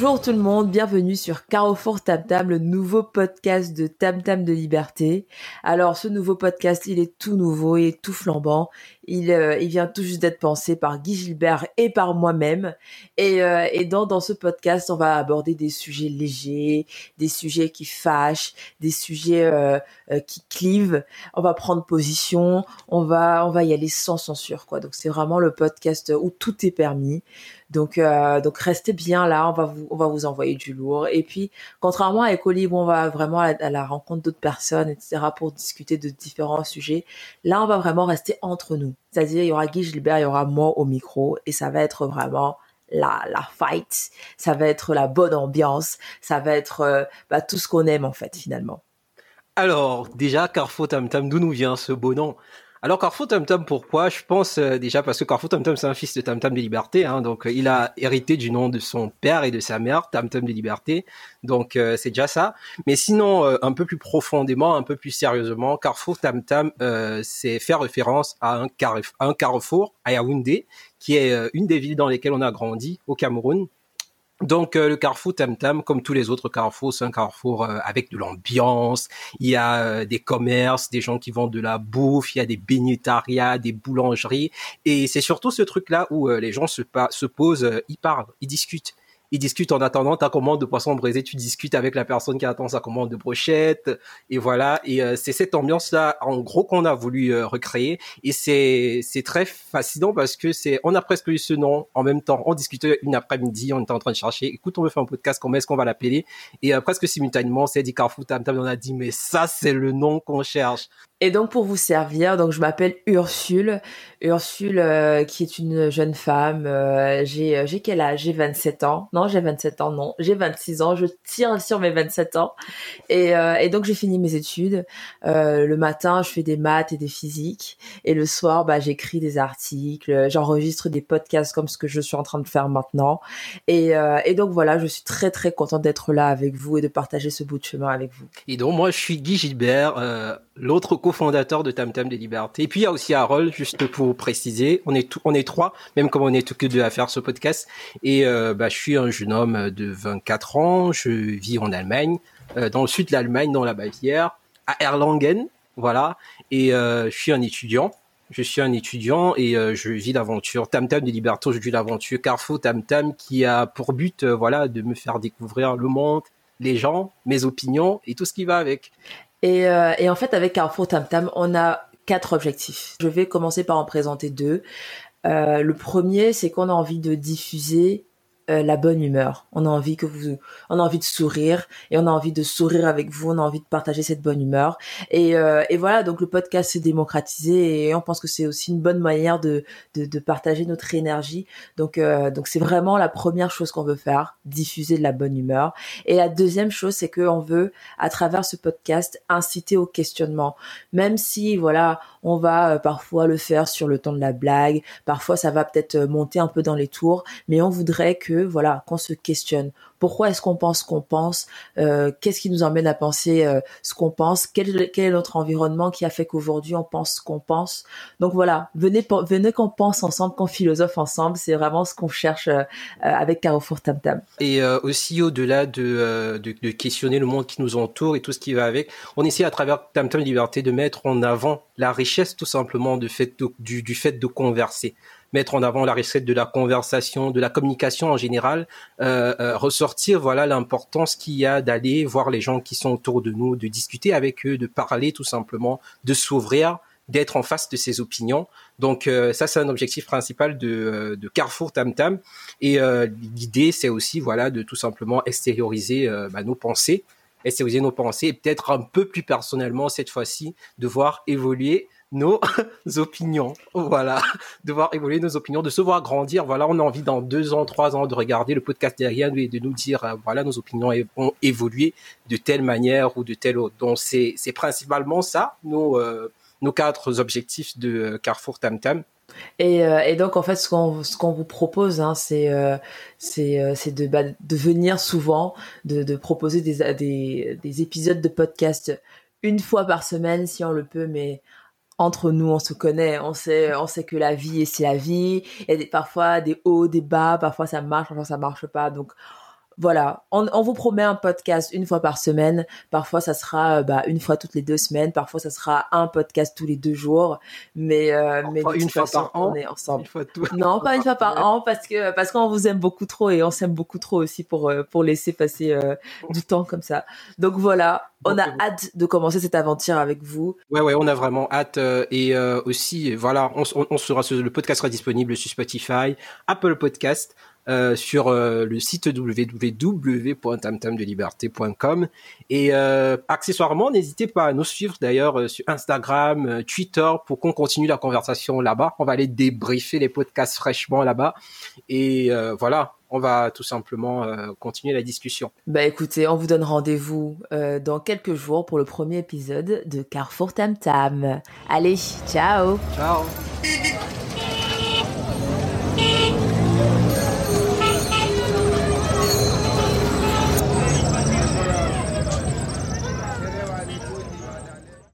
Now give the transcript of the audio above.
Bonjour tout le monde, bienvenue sur Carrefour Tam Tam, le nouveau podcast de Tam Tam de Liberté. Alors ce nouveau podcast, il est tout nouveau et tout flambant. Il, euh, il vient tout juste d'être pensé par Guy Gilbert et par moi-même. Et, euh, et dans, dans ce podcast, on va aborder des sujets légers, des sujets qui fâchent, des sujets euh, qui clivent. On va prendre position, on va, on va y aller sans censure. quoi. Donc c'est vraiment le podcast où tout est permis. Donc, euh, donc restez bien là, on va vous, on va vous envoyer du lourd. Et puis, contrairement à Ecolib on va vraiment à la, rencontre d'autres personnes, etc., pour discuter de différents sujets, là, on va vraiment rester entre nous. C'est-à-dire, il y aura Guy Gilbert, il y aura moi au micro, et ça va être vraiment la, la fight, ça va être la bonne ambiance, ça va être euh, bah, tout ce qu'on aime en fait finalement. Alors, déjà, Carrefour Tam Tam, d'où nous vient ce beau nom? Alors Carrefour Tam Tam, pourquoi? Je pense euh, déjà parce que Carrefour Tam Tam, c'est un fils de Tam Tam de Liberté, hein, donc euh, il a hérité du nom de son père et de sa mère, Tam Tam de Liberté, donc euh, c'est déjà ça. Mais sinon, un peu plus profondément, un peu plus sérieusement, Carrefour Tam Tam, c'est faire référence à un carrefour à Yaoundé, qui est une des villes dans lesquelles on a grandi au Cameroun. Donc euh, le carrefour Tam Tam, comme tous les autres carrefours, c'est un carrefour euh, avec de l'ambiance. Il y a euh, des commerces, des gens qui vendent de la bouffe, il y a des bénétariats, des boulangeries, et c'est surtout ce truc-là où les gens se, se posent, ils parlent, ils discutent ils discutent en attendant ta commande de poisson braisé, tu discutes avec la personne qui attend sa commande de brochette, et voilà. Et euh, c'est cette ambiance-là, en gros, qu'on a voulu euh, recréer. Et c'est c'est très fascinant parce que c'est, on a presque eu ce nom en même temps. On discutait une après-midi, on était en train de chercher. Écoute, on veut faire un podcast, comment est-ce qu'on va l'appeler? Et euh, presque simultanément, c'est dit Carrefour Tam Tam, on a dit mais ça c'est le nom qu'on cherche. Et donc pour vous servir, donc je m'appelle Ursule, Ursule euh, qui est une jeune femme. Euh, j'ai euh, j'ai quel âge? J'ai 27 ans. Non, j'ai 27 ans. Non, j'ai 26 ans. Je tire sur mes 27 ans. Et, et donc j'ai fini mes études. le matin, je fais des maths et des physiques. Et le soir, bah j'écris des articles, j'enregistre des podcasts comme ce que je suis en train de faire maintenant. Et, et donc voilà, je suis très très contente d'être là avec vous et de partager ce bout de chemin avec vous. Et donc moi, je suis Guy Gilbert l'autre cofondateur de Tam Tam des Libertés. Et puis il y a aussi Harold, juste pour préciser, on est on est trois, même comme on est que deux à faire ce podcast. Et euh, bah, je suis un jeune homme de 24 ans, je vis en Allemagne, euh, dans le sud de l'Allemagne, dans la Bavière, à Erlangen, voilà. Et euh, je suis un étudiant. Je suis un étudiant et je vis l'aventure Tam Tam des Libertés, je vis l'aventure Carrefour Tam Tam qui a pour but, voilà, de me faire découvrir le monde, les gens, mes opinions et tout ce qui va avec. Et, euh, et en fait, avec Carrefour Tam Tam, on a quatre objectifs. Je vais commencer par en présenter deux. Euh, le premier, c'est qu'on a envie de diffuser euh, la bonne humeur. On a envie que vous, on a envie de sourire et on a envie de sourire avec vous. On a envie de partager cette bonne humeur. Et, euh, et voilà, donc le podcast s'est démocratisé et on pense que c'est aussi une bonne manière de, de, de partager notre énergie. Donc, euh, donc c'est vraiment la première chose qu'on veut faire, diffuser de la bonne humeur. Et la deuxième chose, c'est qu'on veut, à travers ce podcast, inciter au questionnement. Même si, voilà, on va parfois le faire sur le ton de la blague, parfois ça va peut-être monter un peu dans les tours, mais on voudrait que voilà qu'on se questionne. Pourquoi est-ce qu'on pense qu'on pense euh, Qu'est-ce qui nous emmène à penser euh, ce qu'on pense quel, est notre environnement qui a fait qu'aujourd'hui on pense ce qu'on pense Donc voilà, venez venez qu'on pense ensemble, qu'on philosophe ensemble. C'est vraiment ce qu'on cherche euh, avec Carrefour Tam Tam. Et aussi au-delà de, de, questionner le monde qui nous entoure et tout ce qui va avec, on essaie à travers Tam Tam Liberté de mettre en avant la richesse tout simplement du, du fait de converser mettre en avant la recette de la conversation, de la communication en général, euh, euh, ressortir voilà l'importance qu'il y a d'aller voir les gens qui sont autour de nous, de discuter avec eux, de parler tout simplement, de s'ouvrir d'être en face de ses opinions. Donc euh, ça, c'est un objectif principal de, de Carrefour Tam Tam. Et l'idée, c'est aussi voilà de tout simplement extérioriser bah, nos pensées, extérioriser nos pensées, et peut-être un peu plus personnellement cette fois-ci, de voir évoluer nos opinions. Voilà, de voir évoluer nos opinions, de se voir grandir. Voilà, on a envie dans deux ans, trois ans de regarder le podcast derrière nous et de nous dire, euh, voilà, nos opinions ont évolué de telle manière ou de telle autre. Donc c'est c'est principalement ça, nos euh, nos quatre objectifs de euh, Carrefour Tam Tam. Et, donc en fait ce qu'on ce qu'on vous propose hein, c'est c'est c'est de bah, de venir souvent de, de proposer des, des des épisodes de podcast une fois par semaine si on le peut mais entre nous, on se connaît, on sait, on sait que la vie, c'est la vie. Il y a parfois des hauts, des bas, parfois ça marche, parfois ça marche pas. Donc voilà, on, vous promet un podcast une fois par semaine. Parfois, ça sera bah, une fois toutes les deux semaines. Parfois, ça sera un podcast tous les deux jours. Mais, euh, mais une fois par an, on est ensemble. Une fois non, pas une fois par an parce que parce qu'on vous aime beaucoup trop et on s'aime beaucoup trop aussi pour euh, pour laisser passer euh, du temps comme ça. Donc voilà, on a hâte de commencer cette aventure avec vous. Ouais, ouais, on a vraiment hâte. et aussi, voilà, on, on, sera, le podcast sera disponible sur Spotify, Apple Podcast. Euh, sur euh, le site www.tamtamdeliberté.com et euh, accessoirement n'hésitez pas à nous suivre d'ailleurs sur Instagram, Twitter pour qu'on continue la conversation là-bas. On va aller débriefer les podcasts fraîchement là-bas et voilà, on va tout simplement continuer la discussion. Bah écoutez, on vous donne rendez-vous dans quelques jours pour le premier épisode de Carrefour Tam Tam. Allez, ciao. Ciao.